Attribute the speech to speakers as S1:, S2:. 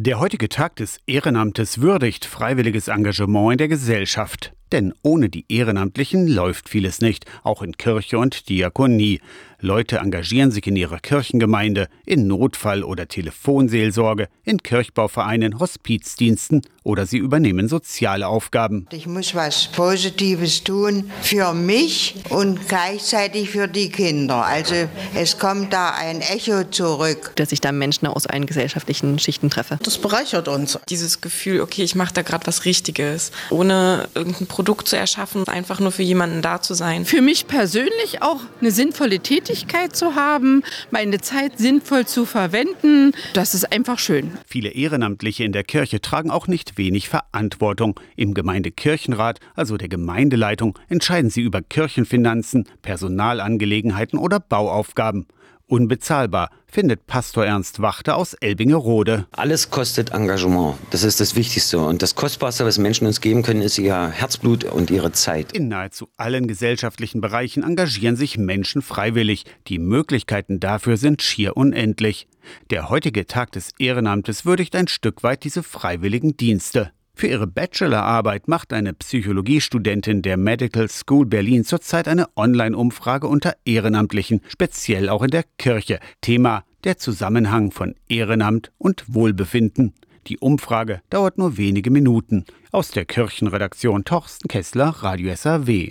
S1: Der heutige Tag des Ehrenamtes würdigt freiwilliges Engagement in der Gesellschaft. Denn ohne die Ehrenamtlichen läuft vieles nicht, auch in Kirche und Diakonie. Leute engagieren sich in ihrer Kirchengemeinde, in Notfall- oder Telefonseelsorge, in Kirchbauvereinen, Hospizdiensten oder sie übernehmen soziale Aufgaben.
S2: Ich muss was Positives tun für mich und gleichzeitig für die Kinder. Also es kommt da ein Echo zurück.
S3: Dass ich da Menschen aus allen gesellschaftlichen Schichten treffe.
S4: Das bereichert uns.
S5: Dieses Gefühl, okay, ich mache da gerade was Richtiges, ohne irgendein Produkt zu erschaffen, einfach nur für jemanden da zu sein.
S6: Für mich persönlich auch eine sinnvolle Tätigkeit Tätigkeit zu haben, meine Zeit sinnvoll zu verwenden. Das ist einfach schön.
S1: Viele Ehrenamtliche in der Kirche tragen auch nicht wenig Verantwortung. Im Gemeindekirchenrat, also der Gemeindeleitung, entscheiden sie über Kirchenfinanzen, Personalangelegenheiten oder Bauaufgaben unbezahlbar, findet Pastor Ernst Wachter aus Elbingerode.
S7: Alles kostet Engagement. Das ist das Wichtigste. Und das Kostbarste, was Menschen uns geben können, ist ihr Herzblut und ihre Zeit.
S1: In nahezu allen gesellschaftlichen Bereichen engagieren sich Menschen freiwillig. Die Möglichkeiten dafür sind schier unendlich. Der heutige Tag des Ehrenamtes würdigt ein Stück weit diese freiwilligen Dienste. Für ihre Bachelorarbeit macht eine Psychologiestudentin der Medical School Berlin zurzeit eine Online-Umfrage unter Ehrenamtlichen, speziell auch in der Kirche. Thema der Zusammenhang von Ehrenamt und Wohlbefinden. Die Umfrage dauert nur wenige Minuten. Aus der Kirchenredaktion Torsten Kessler, Radio SAW.